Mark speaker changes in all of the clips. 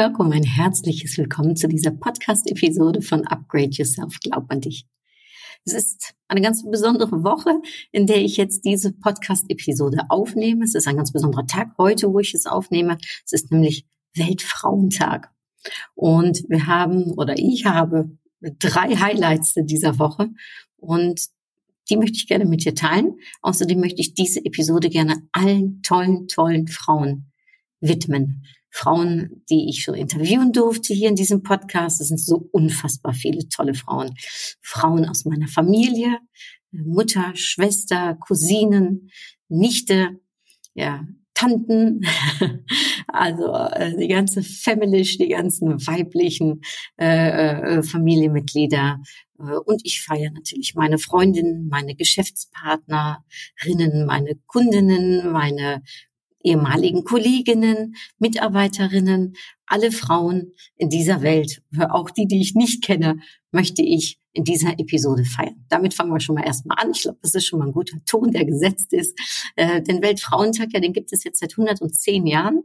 Speaker 1: Willkommen, ein herzliches Willkommen zu dieser Podcast-Episode von Upgrade Yourself, glaub an dich. Es ist eine ganz besondere Woche, in der ich jetzt diese Podcast-Episode aufnehme. Es ist ein ganz besonderer Tag heute, wo ich es aufnehme. Es ist nämlich Weltfrauentag. Und wir haben, oder ich habe drei Highlights dieser Woche und die möchte ich gerne mit dir teilen. Außerdem möchte ich diese Episode gerne allen tollen, tollen Frauen widmen. Frauen, die ich schon interviewen durfte hier in diesem Podcast. Es sind so unfassbar viele tolle Frauen. Frauen aus meiner Familie, Mutter, Schwester, Cousinen, Nichte, ja, Tanten, also äh, die ganze Family, die ganzen weiblichen äh, äh, Familienmitglieder. Äh, und ich feiere natürlich meine Freundinnen, meine Geschäftspartnerinnen, meine Kundinnen, meine ehemaligen Kolleginnen, Mitarbeiterinnen, alle Frauen in dieser Welt, auch die, die ich nicht kenne, möchte ich in dieser Episode feiern. Damit fangen wir schon mal erstmal an. Ich glaube, das ist schon mal ein guter Ton, der gesetzt ist. Äh, den Weltfrauentag, ja, den gibt es jetzt seit 110 Jahren.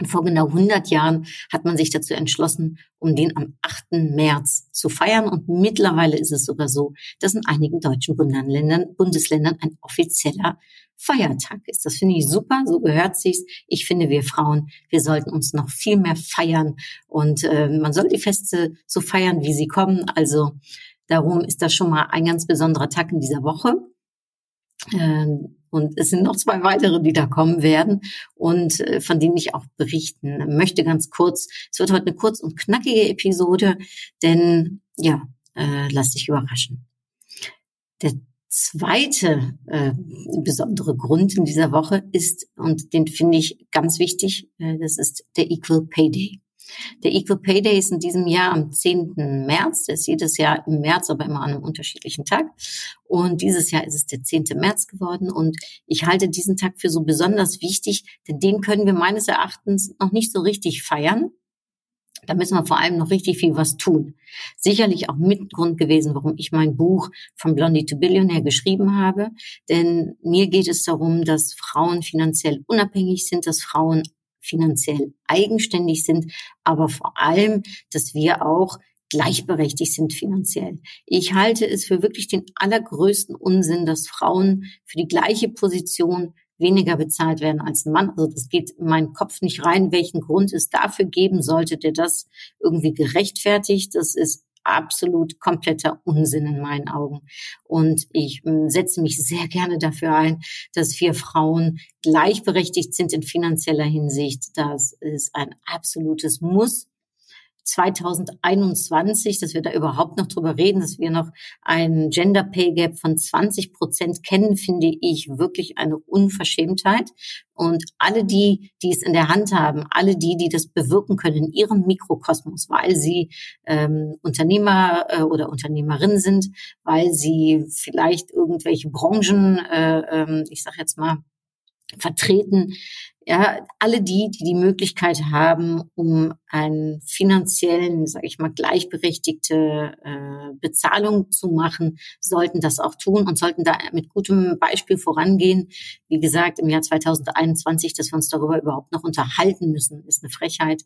Speaker 1: Und vor genau 100 Jahren hat man sich dazu entschlossen, um den am 8. März zu feiern. Und mittlerweile ist es sogar so, dass in einigen deutschen Bundesländern, Bundesländern ein offizieller Feiertag ist. Das finde ich super, so gehört sich's. Ich finde, wir Frauen, wir sollten uns noch viel mehr feiern und äh, man soll die Feste so feiern, wie sie kommen. Also darum ist das schon mal ein ganz besonderer Tag in dieser Woche. Ähm, und es sind noch zwei weitere, die da kommen werden und äh, von denen ich auch berichten möchte ganz kurz. Es wird heute eine kurz und knackige Episode, denn ja, äh, lass dich überraschen. Der zweite äh, besondere Grund in dieser Woche ist, und den finde ich ganz wichtig, äh, das ist der Equal Pay Day. Der Equal Pay Day ist in diesem Jahr am 10. März. Der ist jedes Jahr im März, aber immer an einem unterschiedlichen Tag. Und dieses Jahr ist es der 10. März geworden. Und ich halte diesen Tag für so besonders wichtig, denn den können wir meines Erachtens noch nicht so richtig feiern. Da müssen wir vor allem noch richtig viel was tun. Sicherlich auch Mitgrund gewesen, warum ich mein Buch von Blondie to Billionaire geschrieben habe. Denn mir geht es darum, dass Frauen finanziell unabhängig sind, dass Frauen finanziell eigenständig sind, aber vor allem, dass wir auch gleichberechtigt sind finanziell. Ich halte es für wirklich den allergrößten Unsinn, dass Frauen für die gleiche Position weniger bezahlt werden als ein Mann. Also das geht in meinen Kopf nicht rein, welchen Grund es dafür geben sollte, der das irgendwie gerechtfertigt. Das ist absolut kompletter Unsinn in meinen Augen. Und ich hm, setze mich sehr gerne dafür ein, dass wir Frauen gleichberechtigt sind in finanzieller Hinsicht. Das ist ein absolutes Muss. 2021, dass wir da überhaupt noch drüber reden, dass wir noch ein Gender Pay Gap von 20 Prozent kennen, finde ich wirklich eine Unverschämtheit. Und alle die, die es in der Hand haben, alle die, die das bewirken können in ihrem Mikrokosmos, weil sie ähm, Unternehmer äh, oder Unternehmerin sind, weil sie vielleicht irgendwelche Branchen, äh, äh, ich sage jetzt mal, vertreten, ja, alle die, die die Möglichkeit haben, um einen finanziellen, sage ich mal, gleichberechtigte äh, Bezahlung zu machen, sollten das auch tun und sollten da mit gutem Beispiel vorangehen. Wie gesagt, im Jahr 2021, dass wir uns darüber überhaupt noch unterhalten müssen, ist eine Frechheit.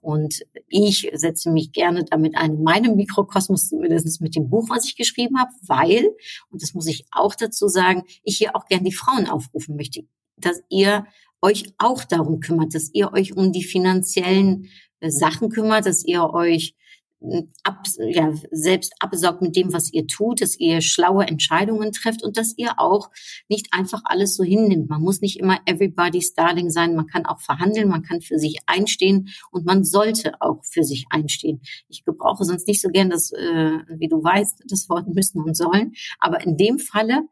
Speaker 1: Und ich setze mich gerne damit ein, in meinem Mikrokosmos, zumindest mit dem Buch, was ich geschrieben habe, weil, und das muss ich auch dazu sagen, ich hier auch gerne die Frauen aufrufen möchte, dass ihr euch auch darum kümmert, dass ihr euch um die finanziellen äh, Sachen kümmert, dass ihr euch äh, ab, ja, selbst absorgt mit dem, was ihr tut, dass ihr schlaue Entscheidungen trefft und dass ihr auch nicht einfach alles so hinnimmt. Man muss nicht immer everybody's darling sein. Man kann auch verhandeln, man kann für sich einstehen und man sollte auch für sich einstehen. Ich gebrauche sonst nicht so gern das, äh, wie du weißt, das Wort müssen und sollen. Aber in dem Falle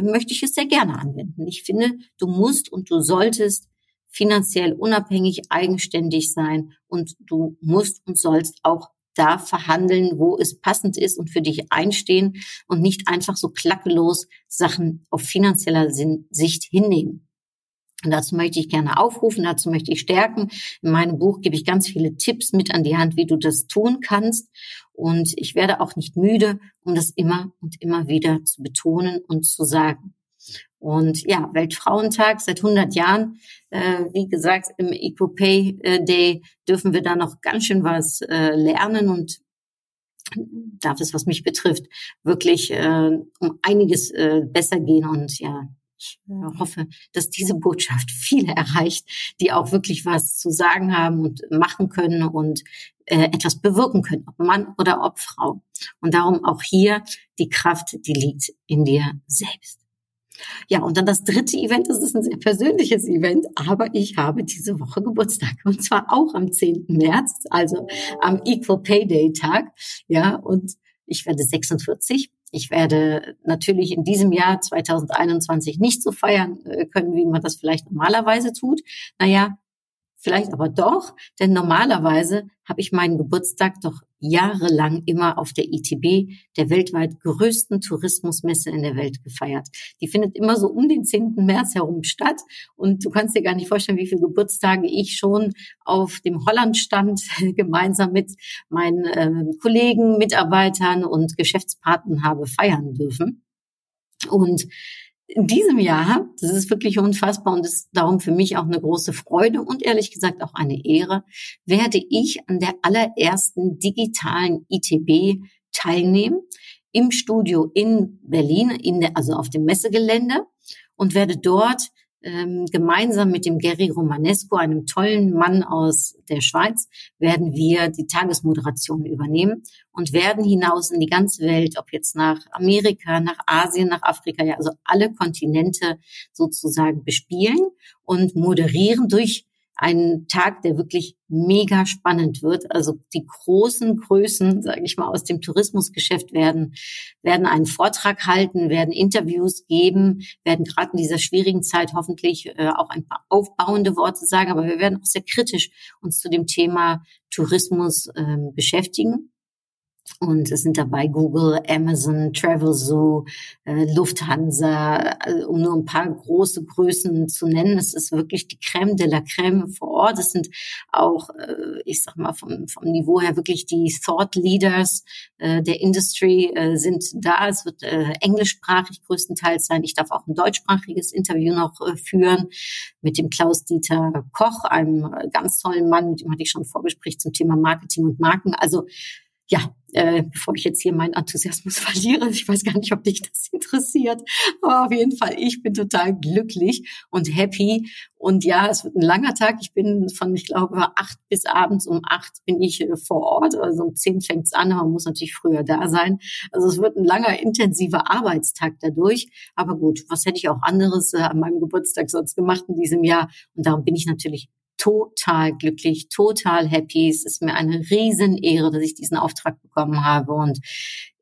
Speaker 1: möchte ich es sehr gerne anwenden. Ich finde, du musst und du solltest finanziell unabhängig, eigenständig sein und du musst und sollst auch da verhandeln, wo es passend ist und für dich einstehen und nicht einfach so klackelos Sachen auf finanzieller Sicht hinnehmen. Und dazu möchte ich gerne aufrufen, dazu möchte ich stärken. In meinem Buch gebe ich ganz viele Tipps mit an die Hand, wie du das tun kannst. Und ich werde auch nicht müde, um das immer und immer wieder zu betonen und zu sagen. Und ja, Weltfrauentag seit 100 Jahren. Äh, wie gesagt, im EcoPay äh, Day dürfen wir da noch ganz schön was äh, lernen und darf es, was mich betrifft, wirklich äh, um einiges äh, besser gehen. Und ja, ich hoffe, dass diese Botschaft viele erreicht, die auch wirklich was zu sagen haben und machen können und äh, etwas bewirken können, ob Mann oder ob Frau. Und darum auch hier die Kraft, die liegt in dir selbst. Ja, und dann das dritte Event, das ist ein sehr persönliches Event, aber ich habe diese Woche Geburtstag und zwar auch am 10. März, also am Equal Pay Day Tag. Ja, und ich werde 46. Ich werde natürlich in diesem Jahr 2021 nicht so feiern äh, können, wie man das vielleicht normalerweise tut. Naja, vielleicht aber doch, denn normalerweise habe ich meinen Geburtstag doch jahrelang immer auf der ITB, der weltweit größten Tourismusmesse in der Welt, gefeiert. Die findet immer so um den 10. März herum statt und du kannst dir gar nicht vorstellen, wie viele Geburtstage ich schon auf dem Hollandstand gemeinsam mit meinen äh, Kollegen, Mitarbeitern und Geschäftspartnern habe feiern dürfen. Und in diesem Jahr, das ist wirklich unfassbar und ist darum für mich auch eine große Freude und ehrlich gesagt auch eine Ehre, werde ich an der allerersten digitalen ITB teilnehmen im Studio in Berlin, in der, also auf dem Messegelände und werde dort ähm, gemeinsam mit dem Gary Romanesco, einem tollen Mann aus der Schweiz, werden wir die Tagesmoderation übernehmen und werden hinaus in die ganze Welt, ob jetzt nach Amerika, nach Asien, nach Afrika, ja, also alle Kontinente sozusagen bespielen und moderieren durch ein Tag, der wirklich mega spannend wird. Also die großen Größen, sage ich mal, aus dem Tourismusgeschäft werden werden einen Vortrag halten, werden Interviews geben, werden gerade in dieser schwierigen Zeit hoffentlich äh, auch ein paar aufbauende Worte sagen. Aber wir werden auch sehr kritisch uns zu dem Thema Tourismus äh, beschäftigen. Und es sind dabei Google, Amazon, Travelzoo, äh, Lufthansa, äh, um nur ein paar große Größen zu nennen. Es ist wirklich die Crème de la Crème vor Ort. Es sind auch, äh, ich sag mal, vom, vom Niveau her wirklich die Thought Leaders äh, der Industry äh, sind da. Es wird äh, englischsprachig größtenteils sein. Ich darf auch ein deutschsprachiges Interview noch äh, führen mit dem Klaus-Dieter Koch, einem äh, ganz tollen Mann, mit dem hatte ich schon ein Vorgespräch zum Thema Marketing und Marken. Also ja, äh, bevor ich jetzt hier meinen Enthusiasmus verliere, ich weiß gar nicht, ob dich das interessiert, aber auf jeden Fall, ich bin total glücklich und happy. Und ja, es wird ein langer Tag. Ich bin von, ich glaube, acht bis abends um acht bin ich äh, vor Ort. Also um zehn fängt's an, aber man muss natürlich früher da sein. Also es wird ein langer, intensiver Arbeitstag dadurch. Aber gut, was hätte ich auch anderes äh, an meinem Geburtstag sonst gemacht in diesem Jahr? Und darum bin ich natürlich total glücklich, total happy. Es ist mir eine Riesenehre, dass ich diesen Auftrag bekommen habe und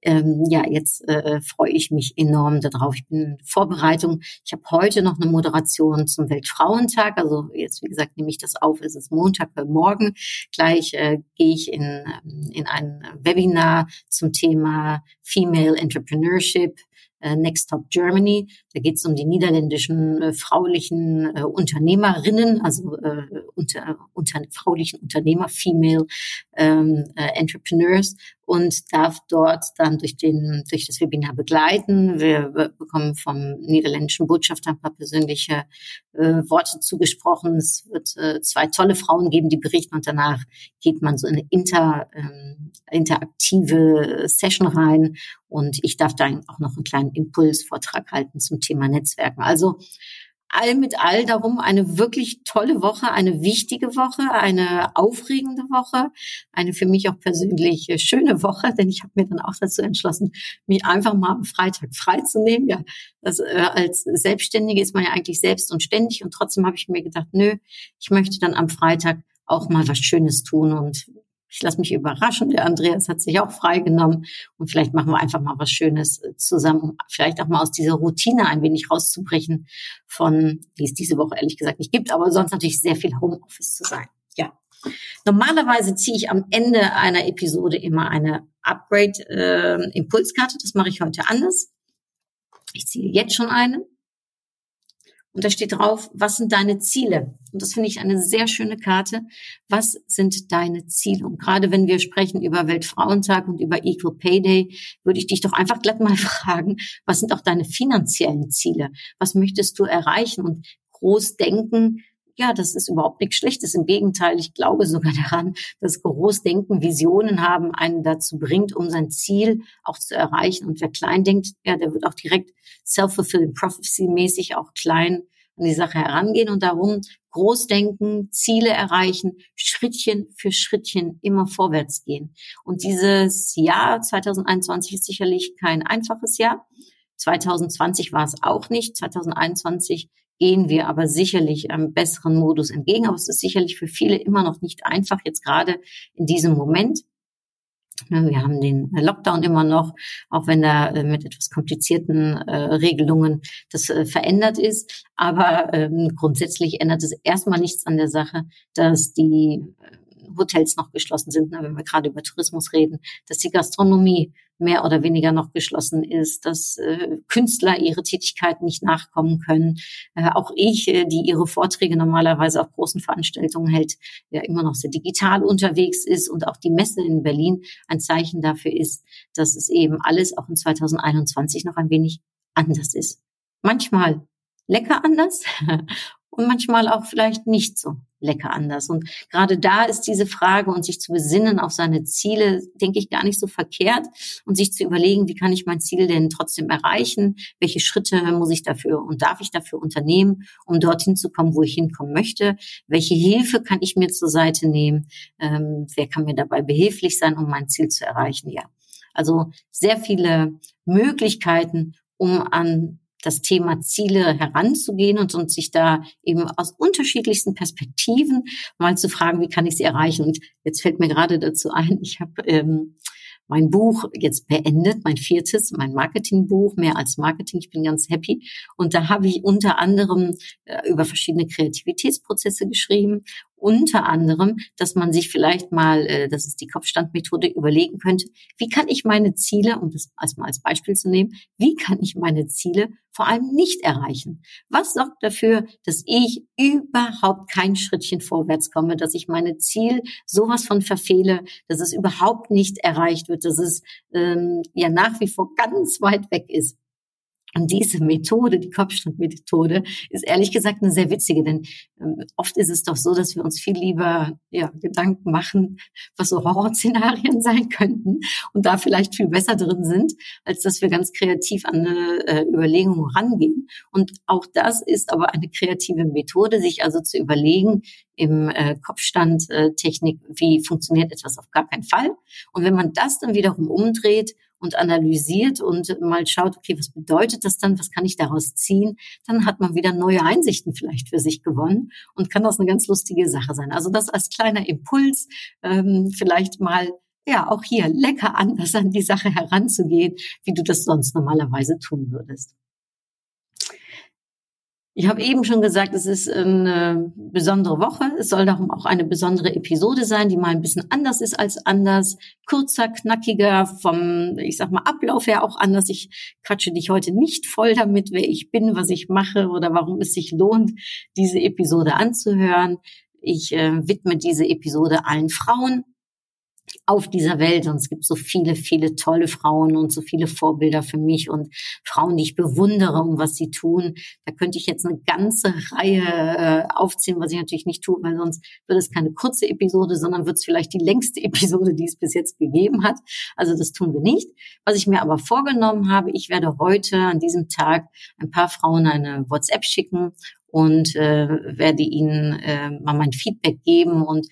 Speaker 1: ähm, ja, jetzt äh, freue ich mich enorm darauf. Ich bin in Vorbereitung. Ich habe heute noch eine Moderation zum Weltfrauentag. Also jetzt, wie gesagt, nehme ich das auf. Es ist Montag für morgen. Gleich äh, gehe ich in, ähm, in ein Webinar zum Thema Female Entrepreneurship äh, Next Top Germany. Da geht es um die niederländischen äh, fraulichen äh, Unternehmerinnen, also äh, unter, unter, fraulichen Unternehmer, Female ähm, äh, Entrepreneurs und darf dort dann durch den durch das Webinar begleiten. Wir bekommen vom niederländischen Botschafter ein paar persönliche äh, Worte zugesprochen. Es wird äh, zwei tolle Frauen geben, die berichten und danach geht man so in eine inter, ähm, interaktive Session rein und ich darf dann auch noch einen kleinen Impulsvortrag halten zum Thema Netzwerken. Also all mit all darum eine wirklich tolle Woche, eine wichtige Woche, eine aufregende Woche, eine für mich auch persönlich schöne Woche, denn ich habe mir dann auch dazu entschlossen, mich einfach mal am Freitag freizunehmen. Ja, das, äh, als Selbstständige ist man ja eigentlich selbst und ständig und trotzdem habe ich mir gedacht, nö, ich möchte dann am Freitag auch mal was Schönes tun und ich lasse mich überraschen. Der Andreas hat sich auch freigenommen und vielleicht machen wir einfach mal was Schönes äh, zusammen, um vielleicht auch mal aus dieser Routine ein wenig rauszubrechen von, die es diese Woche ehrlich gesagt nicht gibt, aber sonst natürlich sehr viel Homeoffice zu sein. Ja. Normalerweise ziehe ich am Ende einer Episode immer eine Upgrade-Impulskarte. Äh, das mache ich heute anders. Ich ziehe jetzt schon eine. Und da steht drauf, was sind deine Ziele? Und das finde ich eine sehr schöne Karte. Was sind deine Ziele? Und gerade wenn wir sprechen über Weltfrauentag und über Equal Pay Day, würde ich dich doch einfach glatt mal fragen, was sind auch deine finanziellen Ziele? Was möchtest du erreichen? Und groß denken ja, das ist überhaupt nichts Schlechtes. Im Gegenteil, ich glaube sogar daran, dass Großdenken, Visionen haben, einen dazu bringt, um sein Ziel auch zu erreichen. Und wer klein denkt, ja, der wird auch direkt self-fulfilling prophecy mäßig auch klein an die Sache herangehen und darum Großdenken, Ziele erreichen, Schrittchen für Schrittchen immer vorwärts gehen. Und dieses Jahr 2021 ist sicherlich kein einfaches Jahr. 2020 war es auch nicht. 2021 gehen wir aber sicherlich einem besseren Modus entgegen. Aber es ist sicherlich für viele immer noch nicht einfach, jetzt gerade in diesem Moment. Wir haben den Lockdown immer noch, auch wenn da äh, mit etwas komplizierten äh, Regelungen das äh, verändert ist. Aber ähm, grundsätzlich ändert es erstmal nichts an der Sache, dass die Hotels noch geschlossen sind, ne, wenn wir gerade über Tourismus reden, dass die Gastronomie mehr oder weniger noch geschlossen ist, dass äh, Künstler ihre Tätigkeit nicht nachkommen können. Äh, auch ich, äh, die ihre Vorträge normalerweise auf großen Veranstaltungen hält, ja immer noch sehr digital unterwegs ist und auch die Messe in Berlin ein Zeichen dafür ist, dass es eben alles auch in 2021 noch ein wenig anders ist. Manchmal lecker anders und manchmal auch vielleicht nicht so lecker anders. Und gerade da ist diese Frage und sich zu besinnen auf seine Ziele, denke ich, gar nicht so verkehrt und sich zu überlegen, wie kann ich mein Ziel denn trotzdem erreichen? Welche Schritte muss ich dafür und darf ich dafür unternehmen, um dorthin zu kommen, wo ich hinkommen möchte? Welche Hilfe kann ich mir zur Seite nehmen? Ähm, wer kann mir dabei behilflich sein, um mein Ziel zu erreichen? Ja. Also sehr viele Möglichkeiten, um an das Thema Ziele heranzugehen und, und sich da eben aus unterschiedlichsten Perspektiven mal zu fragen, wie kann ich sie erreichen. Und jetzt fällt mir gerade dazu ein, ich habe ähm, mein Buch jetzt beendet, mein viertes, mein Marketingbuch, mehr als Marketing. Ich bin ganz happy. Und da habe ich unter anderem äh, über verschiedene Kreativitätsprozesse geschrieben unter anderem, dass man sich vielleicht mal, äh, das ist die Kopfstandmethode, überlegen könnte, wie kann ich meine Ziele, um das als mal als Beispiel zu nehmen, wie kann ich meine Ziele vor allem nicht erreichen? Was sorgt dafür, dass ich überhaupt kein Schrittchen vorwärts komme, dass ich meine Ziel sowas von verfehle, dass es überhaupt nicht erreicht wird, dass es ähm, ja nach wie vor ganz weit weg ist? Und diese Methode, die Kopfstandmethode, ist ehrlich gesagt eine sehr witzige, denn ähm, oft ist es doch so, dass wir uns viel lieber ja, Gedanken machen, was so Horrorszenarien sein könnten und da vielleicht viel besser drin sind, als dass wir ganz kreativ an eine äh, Überlegung rangehen. Und auch das ist aber eine kreative Methode, sich also zu überlegen, im äh, Kopfstandtechnik, äh, wie funktioniert etwas auf gar keinen Fall. Und wenn man das dann wiederum umdreht und analysiert und mal schaut, okay, was bedeutet das dann, was kann ich daraus ziehen, dann hat man wieder neue Einsichten vielleicht für sich gewonnen und kann das eine ganz lustige Sache sein. Also das als kleiner Impuls, ähm, vielleicht mal ja auch hier lecker anders an die Sache heranzugehen, wie du das sonst normalerweise tun würdest. Ich habe eben schon gesagt, es ist eine besondere Woche. Es soll darum auch eine besondere Episode sein, die mal ein bisschen anders ist als anders. Kurzer, knackiger, vom, ich sag mal, Ablauf her auch anders. Ich quatsche dich heute nicht voll damit, wer ich bin, was ich mache oder warum es sich lohnt, diese Episode anzuhören. Ich äh, widme diese Episode allen Frauen, auf dieser Welt. Und es gibt so viele, viele tolle Frauen und so viele Vorbilder für mich und Frauen, die ich bewundere, um was sie tun. Da könnte ich jetzt eine ganze Reihe äh, aufziehen, was ich natürlich nicht tue, weil sonst wird es keine kurze Episode, sondern wird es vielleicht die längste Episode, die es bis jetzt gegeben hat. Also das tun wir nicht. Was ich mir aber vorgenommen habe, ich werde heute an diesem Tag ein paar Frauen eine WhatsApp schicken und äh, werde ihnen äh, mal mein Feedback geben und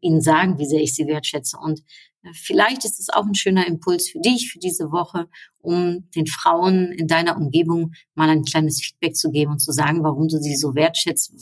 Speaker 1: ihnen sagen, wie sehr ich sie wertschätze. Und Äh, vielleicht ist es auch ein schöner Impuls für dich, für diese Woche, um den Frauen in deiner Umgebung mal ein kleines Feedback zu geben und zu sagen, warum du sie so wertschätzt,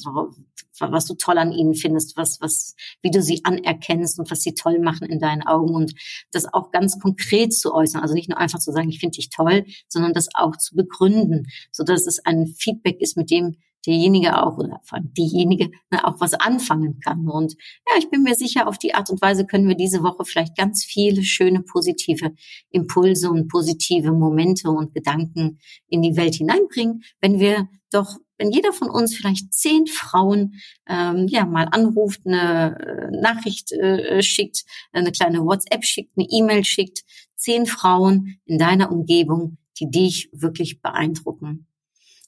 Speaker 1: was du toll an ihnen findest, was, was, wie du sie anerkennst und was sie toll machen in deinen Augen und das auch ganz konkret zu äußern. Also nicht nur einfach zu sagen, ich finde dich toll, sondern das auch zu begründen, so dass es ein Feedback ist, mit dem derjenige auch oder diejenige ne, auch was anfangen kann. Und ja, ich bin mir sicher, auf die Art und Weise können wir diese Woche vielleicht ganz viele schöne positive Impulse und positive Momente und Gedanken in die Welt hineinbringen, wenn wir doch wenn jeder von uns vielleicht zehn Frauen ähm, ja mal anruft, eine äh, Nachricht äh, schickt, eine kleine WhatsApp schickt, eine E-Mail schickt, zehn Frauen in deiner Umgebung, die dich wirklich beeindrucken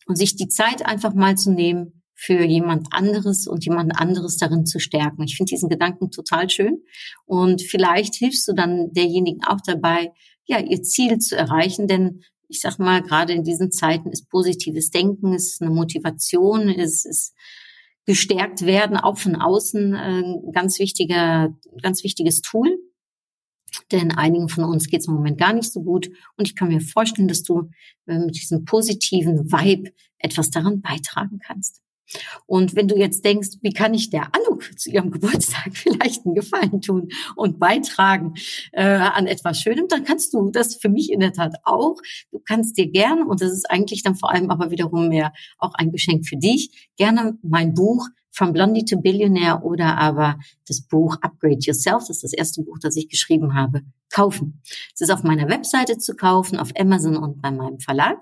Speaker 1: und sich die Zeit einfach mal zu nehmen, für jemand anderes und jemand anderes darin zu stärken. Ich finde diesen Gedanken total schön und vielleicht hilfst du dann derjenigen auch dabei, ja, ihr Ziel zu erreichen, denn ich sag mal, gerade in diesen Zeiten ist positives Denken, ist eine Motivation, ist, ist gestärkt werden, auch von außen, ein äh, ganz wichtiger, ganz wichtiges Tool. Denn einigen von uns geht es im Moment gar nicht so gut. Und ich kann mir vorstellen, dass du äh, mit diesem positiven Vibe etwas daran beitragen kannst. Und wenn du jetzt denkst, wie kann ich der Anuk zu ihrem Geburtstag vielleicht einen Gefallen tun und beitragen äh, an etwas Schönem, dann kannst du das für mich in der Tat auch. Du kannst dir gerne, und das ist eigentlich dann vor allem aber wiederum mehr auch ein Geschenk für dich, gerne mein Buch From Blondie to Billionaire oder aber das Buch Upgrade Yourself, das ist das erste Buch, das ich geschrieben habe, kaufen. Es ist auf meiner Webseite zu kaufen, auf Amazon und bei meinem Verlag.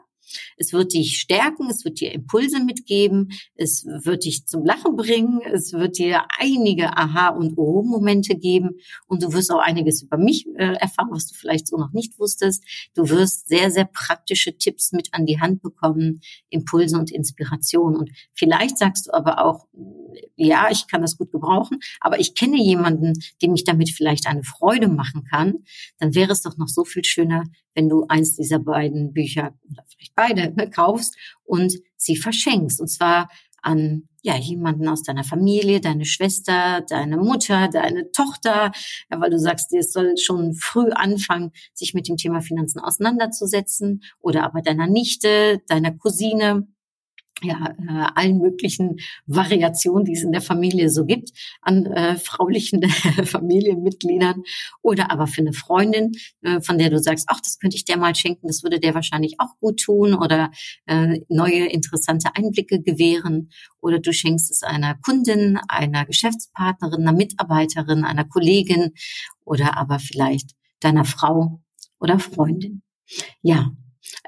Speaker 1: Es wird dich stärken, es wird dir Impulse mitgeben, es wird dich zum Lachen bringen, es wird dir einige Aha- und Oh-Momente geben und du wirst auch einiges über mich äh, erfahren, was du vielleicht so noch nicht wusstest. Du wirst sehr, sehr praktische Tipps mit an die Hand bekommen, Impulse und Inspiration. Und vielleicht sagst du aber auch, ja, ich kann das gut gebrauchen, aber ich kenne jemanden, dem ich damit vielleicht eine Freude machen kann, dann wäre es doch noch so viel schöner, wenn du eins dieser beiden Bücher oder vielleicht beide ne, kaufst und sie verschenkst. Und zwar an ja jemanden aus deiner Familie, deine Schwester, deine Mutter, deine Tochter, ja, weil du sagst, es soll schon früh anfangen, sich mit dem Thema Finanzen auseinanderzusetzen oder aber deiner Nichte, deiner Cousine ja, äh, allen möglichen Variationen, die es in der Familie so gibt, an äh, fraulichen Familienmitgliedern oder aber für eine Freundin, äh, von der du sagst, ach, das könnte ich der mal schenken, das würde der wahrscheinlich auch gut tun oder äh, neue interessante Einblicke gewähren oder du schenkst es einer Kundin, einer Geschäftspartnerin, einer Mitarbeiterin, einer Kollegin oder aber vielleicht deiner Frau oder Freundin. Ja,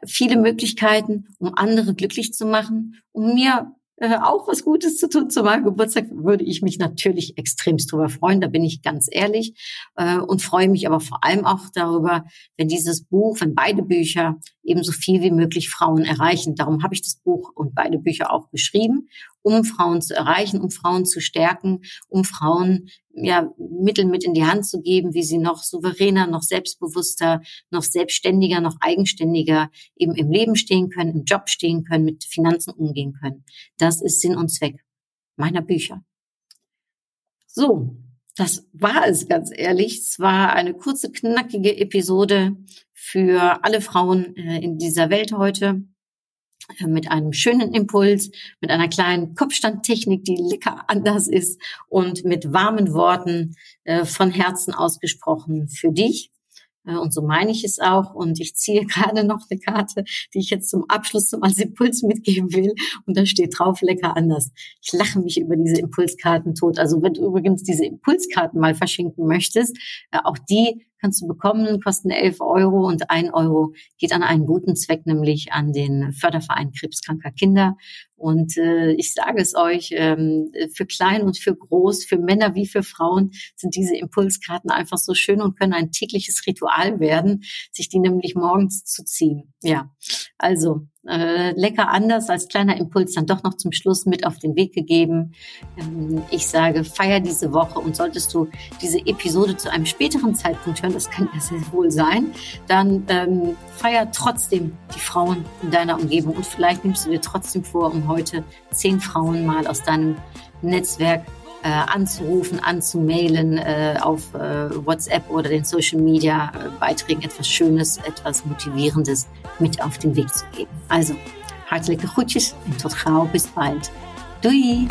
Speaker 1: viele Möglichkeiten, um andere glücklich zu machen, um mir äh, auch was Gutes zu tun zu meinem Geburtstag, würde ich mich natürlich extremst drüber freuen, da bin ich ganz ehrlich äh, und freue mich aber vor allem auch darüber, wenn dieses Buch, wenn beide Bücher eben so viel wie möglich Frauen erreichen. Darum habe ich das Buch und beide Bücher auch geschrieben, um Frauen zu erreichen, um Frauen zu stärken, um Frauen ja Mittel mit in die Hand zu geben, wie sie noch souveräner, noch selbstbewusster, noch selbstständiger, noch eigenständiger eben im Leben stehen können, im Job stehen können, mit Finanzen umgehen können. Das ist Sinn und Zweck meiner Bücher. So, das war es ganz ehrlich. Es war eine kurze, knackige Episode für alle Frauen äh, in dieser Welt heute mit einem schönen Impuls, mit einer kleinen Kopfstandtechnik, die lecker anders ist und mit warmen Worten äh, von Herzen ausgesprochen für dich. Äh, und so meine ich es auch. Und ich ziehe gerade noch eine Karte, die ich jetzt zum Abschluss zum als Impuls mitgeben will. Und da steht drauf, lecker anders. Ich lache mich über diese Impulskarten tot. Also wenn du übrigens diese Impulskarten mal verschenken möchtest, äh, auch die kannst du bekommen, kosten 11 Euro und ein Euro geht an einen guten Zweck, nämlich an den Förderverein Krebskranker Kinder. Und äh, ich sage es euch, ähm, für klein und für groß, für Männer wie für Frauen sind diese Impulskarten einfach so schön und können ein tägliches Ritual werden, sich die nämlich morgens zu ziehen. Ja, also äh, lecker anders als kleiner Impuls dann doch noch zum Schluss mit auf den Weg gegeben. Ähm, ich sage, feier diese Woche und solltest du diese Episode zu einem späteren Zeitpunkt hören, das kann ja sehr wohl sein, dann ähm, feier trotzdem die Frauen in deiner Umgebung und vielleicht nimmst du dir trotzdem vor, um heute zehn Frauen mal aus deinem Netzwerk äh, anzurufen, anzumailen, äh, auf äh, WhatsApp oder den Social Media äh, Beiträgen etwas Schönes, etwas Motivierendes mit auf den Weg zu geben. Also, hartelijke groetjes en tot gauw, bis bald. Doei!